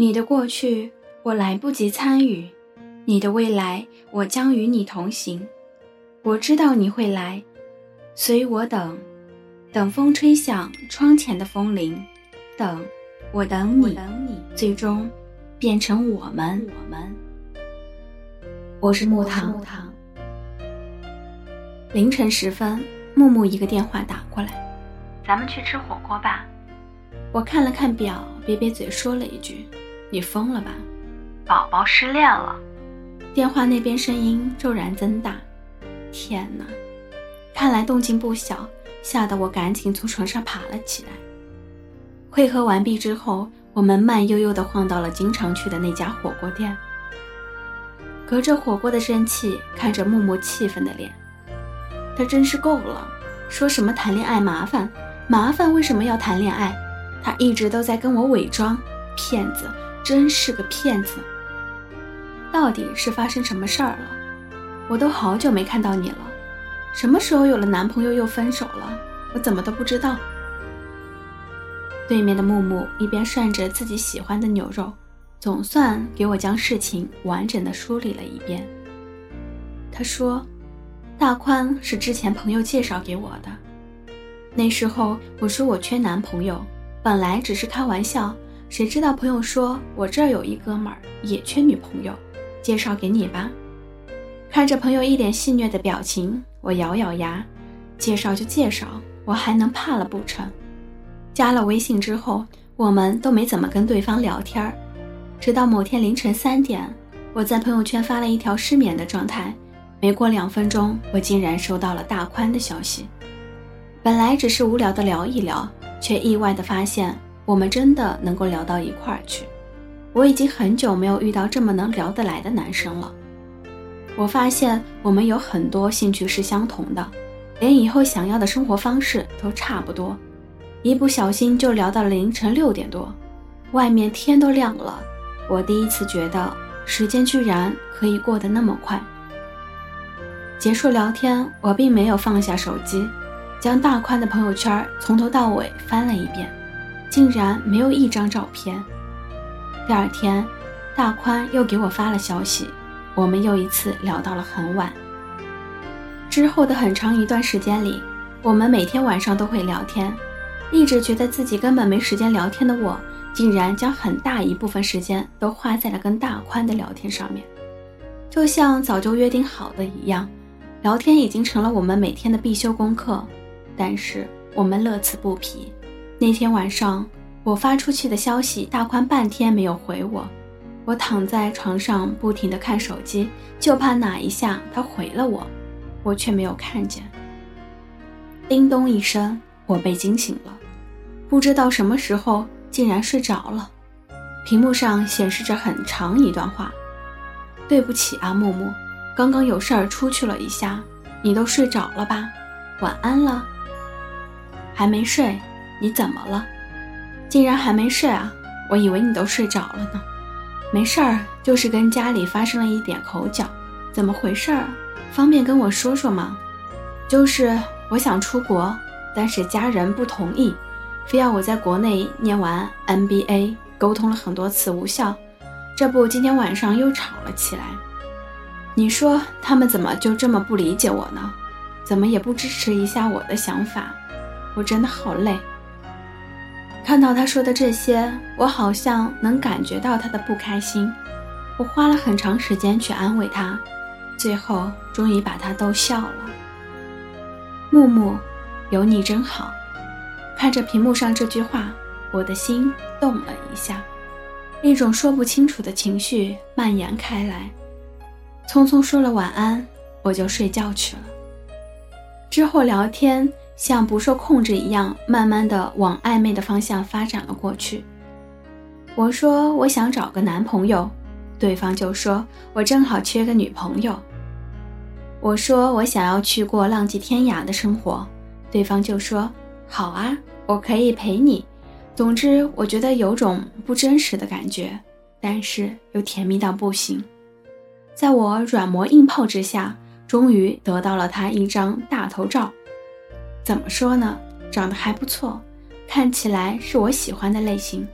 你的过去我来不及参与，你的未来我将与你同行。我知道你会来，所以我等，等风吹响窗前的风铃，等，我等你，等你，最终变成我们。我们。我是木糖。木糖。凌晨时分，木木一个电话打过来，咱们去吃火锅吧。我看了看表，瘪瘪嘴说了一句：“你疯了吧？”宝宝失恋了。电话那边声音骤然增大。天哪，看来动静不小，吓得我赶紧从床上爬了起来。会合完毕之后，我们慢悠悠地晃到了经常去的那家火锅店。隔着火锅的蒸汽，看着木木气愤的脸，他真是够了。说什么谈恋爱麻烦，麻烦为什么要谈恋爱？他一直都在跟我伪装，骗子，真是个骗子。到底是发生什么事儿了？我都好久没看到你了，什么时候有了男朋友又分手了？我怎么都不知道。对面的木木一边涮着自己喜欢的牛肉，总算给我将事情完整的梳理了一遍。他说：“大宽是之前朋友介绍给我的，那时候我说我缺男朋友，本来只是开玩笑，谁知道朋友说我这儿有一哥们儿也缺女朋友，介绍给你吧。”看着朋友一脸戏谑的表情，我咬咬牙，介绍就介绍，我还能怕了不成？加了微信之后，我们都没怎么跟对方聊天儿，直到某天凌晨三点，我在朋友圈发了一条失眠的状态，没过两分钟，我竟然收到了大宽的消息。本来只是无聊的聊一聊，却意外的发现我们真的能够聊到一块儿去。我已经很久没有遇到这么能聊得来的男生了。我发现我们有很多兴趣是相同的，连以后想要的生活方式都差不多。一不小心就聊到了凌晨六点多，外面天都亮了。我第一次觉得时间居然可以过得那么快。结束聊天，我并没有放下手机，将大宽的朋友圈从头到尾翻了一遍，竟然没有一张照片。第二天，大宽又给我发了消息。我们又一次聊到了很晚。之后的很长一段时间里，我们每天晚上都会聊天。一直觉得自己根本没时间聊天的我，竟然将很大一部分时间都花在了跟大宽的聊天上面。就像早就约定好的一样，聊天已经成了我们每天的必修功课。但是我们乐此不疲。那天晚上，我发出去的消息，大宽半天没有回我。我躺在床上，不停地看手机，就怕哪一下他回了我，我却没有看见。叮咚一声，我被惊醒了，不知道什么时候竟然睡着了。屏幕上显示着很长一段话：“对不起啊，木木，刚刚有事儿出去了一下，你都睡着了吧？晚安了。还没睡？你怎么了？竟然还没睡啊？我以为你都睡着了呢。”没事儿，就是跟家里发生了一点口角，怎么回事儿？方便跟我说说吗？就是我想出国，但是家人不同意，非要我在国内念完 MBA，沟通了很多次无效，这不今天晚上又吵了起来。你说他们怎么就这么不理解我呢？怎么也不支持一下我的想法？我真的好累。看到他说的这些，我好像能感觉到他的不开心。我花了很长时间去安慰他，最后终于把他逗笑了。木木，有你真好。看着屏幕上这句话，我的心动了一下，一种说不清楚的情绪蔓延开来。匆匆说了晚安，我就睡觉去了。之后聊天。像不受控制一样，慢慢的往暧昧的方向发展了过去。我说我想找个男朋友，对方就说我正好缺个女朋友。我说我想要去过浪迹天涯的生活，对方就说好啊，我可以陪你。总之，我觉得有种不真实的感觉，但是又甜蜜到不行。在我软磨硬泡之下，终于得到了他一张大头照。怎么说呢？长得还不错，看起来是我喜欢的类型。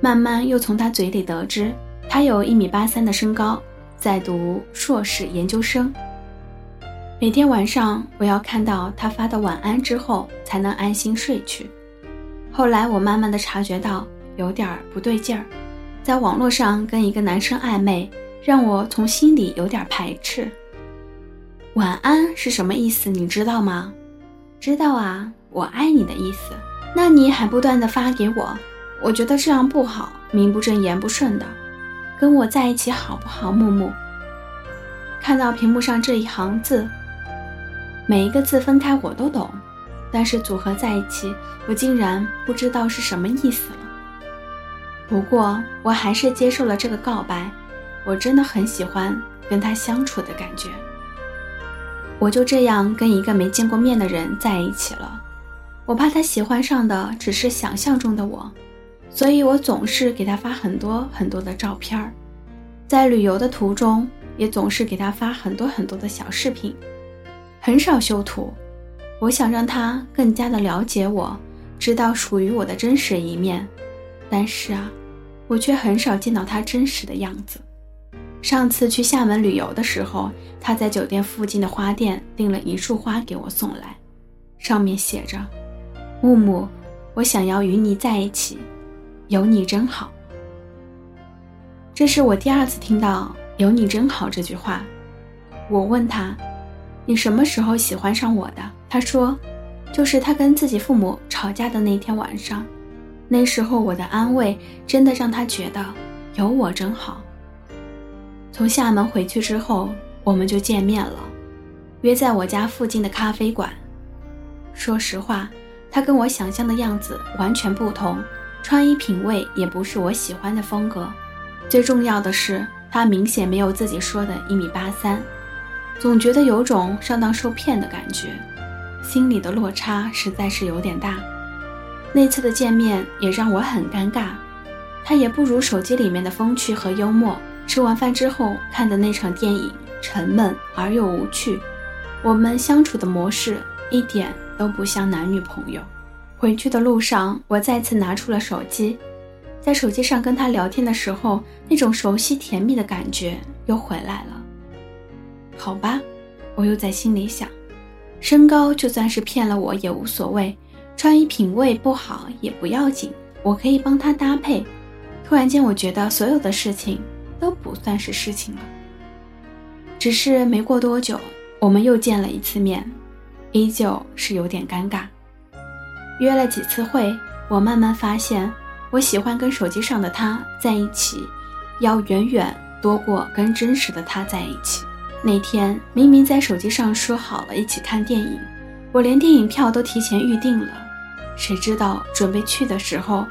慢慢又从他嘴里得知，他有一米八三的身高，在读硕士研究生。每天晚上，我要看到他发的晚安之后，才能安心睡去。后来，我慢慢的察觉到有点不对劲儿，在网络上跟一个男生暧昧，让我从心里有点排斥。晚安是什么意思？你知道吗？知道啊，我爱你的意思。那你还不断的发给我，我觉得这样不好，名不正言不顺的。跟我在一起好不好，木木？看到屏幕上这一行字。每一个字分开我都懂，但是组合在一起，我竟然不知道是什么意思了。不过我还是接受了这个告白，我真的很喜欢跟他相处的感觉。我就这样跟一个没见过面的人在一起了，我怕他喜欢上的只是想象中的我，所以我总是给他发很多很多的照片儿，在旅游的途中也总是给他发很多很多的小视频。很少修图，我想让他更加的了解我，知道属于我的真实一面。但是啊，我却很少见到他真实的样子。上次去厦门旅游的时候，他在酒店附近的花店订了一束花给我送来，上面写着：“木木，我想要与你在一起，有你真好。”这是我第二次听到“有你真好”这句话。我问他。你什么时候喜欢上我的？他说，就是他跟自己父母吵架的那天晚上。那时候我的安慰真的让他觉得有我真好。从厦门回去之后，我们就见面了，约在我家附近的咖啡馆。说实话，他跟我想象的样子完全不同，穿衣品味也不是我喜欢的风格。最重要的是，他明显没有自己说的一米八三。总觉得有种上当受骗的感觉，心里的落差实在是有点大。那次的见面也让我很尴尬，他也不如手机里面的风趣和幽默。吃完饭之后看的那场电影沉闷而又无趣，我们相处的模式一点都不像男女朋友。回去的路上，我再次拿出了手机，在手机上跟他聊天的时候，那种熟悉甜蜜的感觉又回来了。好吧，我又在心里想，身高就算是骗了我也无所谓，穿衣品味不好也不要紧，我可以帮他搭配。突然间，我觉得所有的事情都不算是事情了。只是没过多久，我们又见了一次面，依旧是有点尴尬。约了几次会，我慢慢发现，我喜欢跟手机上的他在一起，要远远多过跟真实的他在一起。那天明明在手机上说好了一起看电影，我连电影票都提前预定了，谁知道准备去的时候，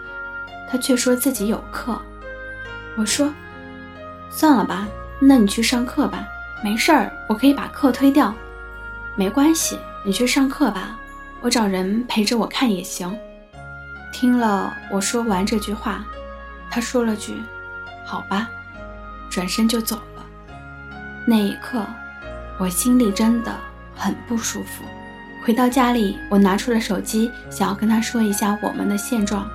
他却说自己有课。我说：“算了吧，那你去上课吧，没事儿，我可以把课推掉。”没关系，你去上课吧，我找人陪着我看也行。听了我说完这句话，他说了句：“好吧”，转身就走了。那一刻，我心里真的很不舒服。回到家里，我拿出了手机，想要跟他说一下我们的现状。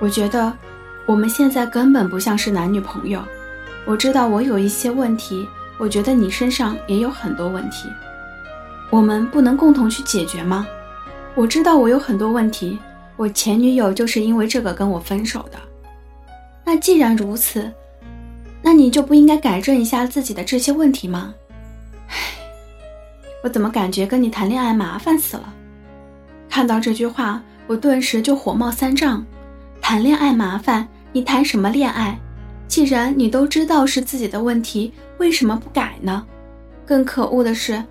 我觉得我们现在根本不像是男女朋友。我知道我有一些问题，我觉得你身上也有很多问题。我们不能共同去解决吗？我知道我有很多问题，我前女友就是因为这个跟我分手的。那既然如此。那你就不应该改正一下自己的这些问题吗？唉，我怎么感觉跟你谈恋爱麻烦死了？看到这句话，我顿时就火冒三丈。谈恋爱麻烦？你谈什么恋爱？既然你都知道是自己的问题，为什么不改呢？更可恶的是，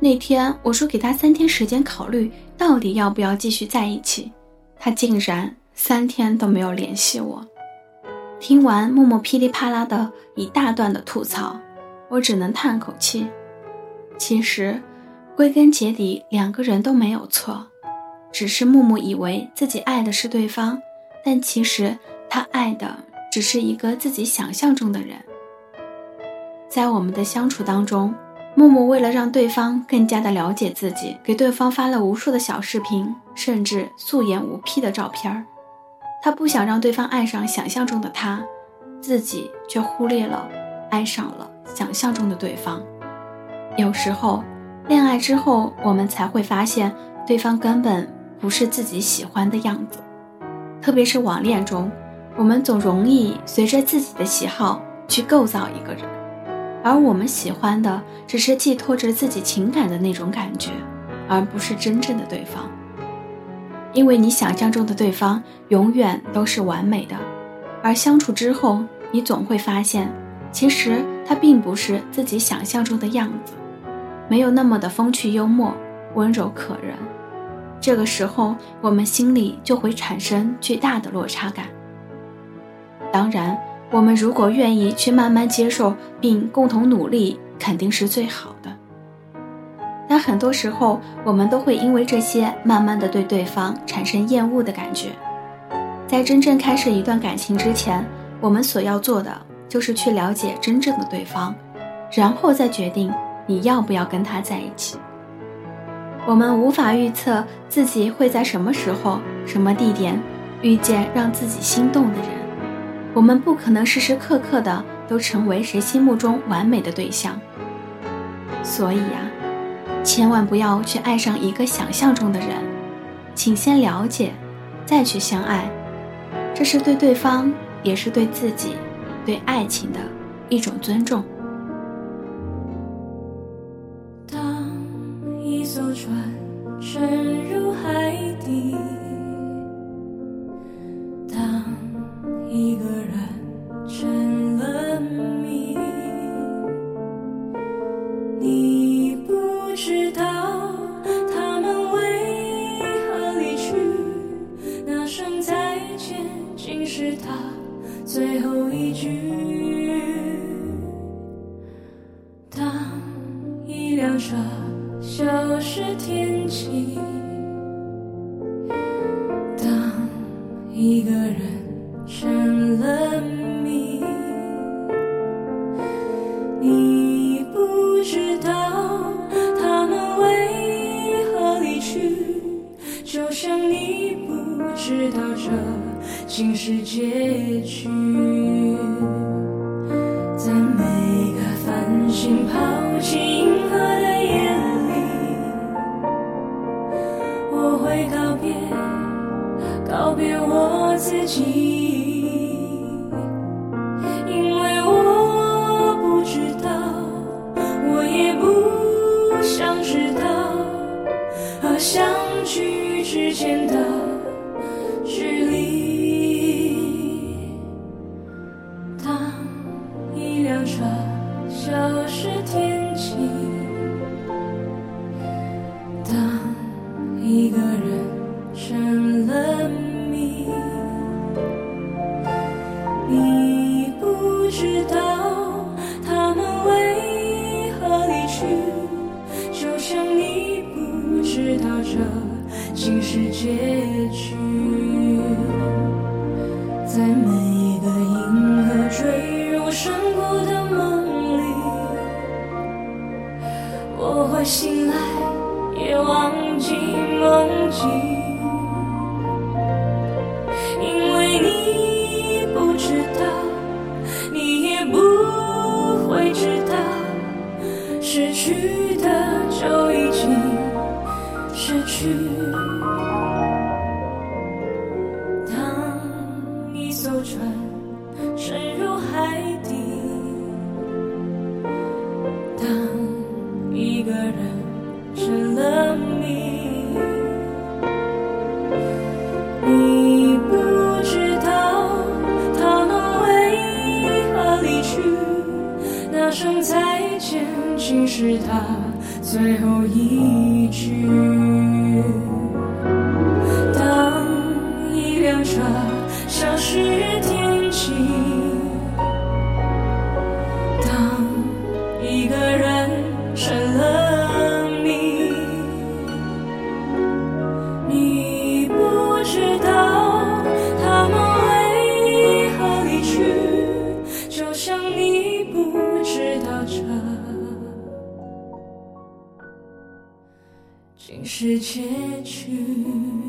那天我说给他三天时间考虑到底要不要继续在一起，他竟然三天都没有联系我。听完默默噼里啪啦的一大段的吐槽，我只能叹口气。其实，归根结底，两个人都没有错，只是木木以为自己爱的是对方，但其实他爱的只是一个自己想象中的人。在我们的相处当中，木木为了让对方更加的了解自己，给对方发了无数的小视频，甚至素颜无 P 的照片儿。他不想让对方爱上想象中的他，自己却忽略了爱上了想象中的对方。有时候，恋爱之后，我们才会发现对方根本不是自己喜欢的样子。特别是网恋中，我们总容易随着自己的喜好去构造一个人，而我们喜欢的只是寄托着自己情感的那种感觉，而不是真正的对方。因为你想象中的对方永远都是完美的，而相处之后，你总会发现，其实他并不是自己想象中的样子。没有那么的风趣幽默、温柔可人，这个时候我们心里就会产生巨大的落差感。当然，我们如果愿意去慢慢接受并共同努力，肯定是最好的。但很多时候，我们都会因为这些，慢慢的对对方产生厌恶的感觉。在真正开始一段感情之前，我们所要做的就是去了解真正的对方，然后再决定。你要不要跟他在一起？我们无法预测自己会在什么时候、什么地点遇见让自己心动的人。我们不可能时时刻刻的都成为谁心目中完美的对象。所以呀，千万不要去爱上一个想象中的人，请先了解，再去相爱。这是对对方，也是对自己、对爱情的一种尊重。竟是结局，在每个繁星抛弃你不知道他们为何离去，就像你不知道这竟是结局。在每一个银河坠入山谷的梦里，我会醒来。是他最后一句。当一辆车消失天际，当一个人成了。谜，你不知道是结局。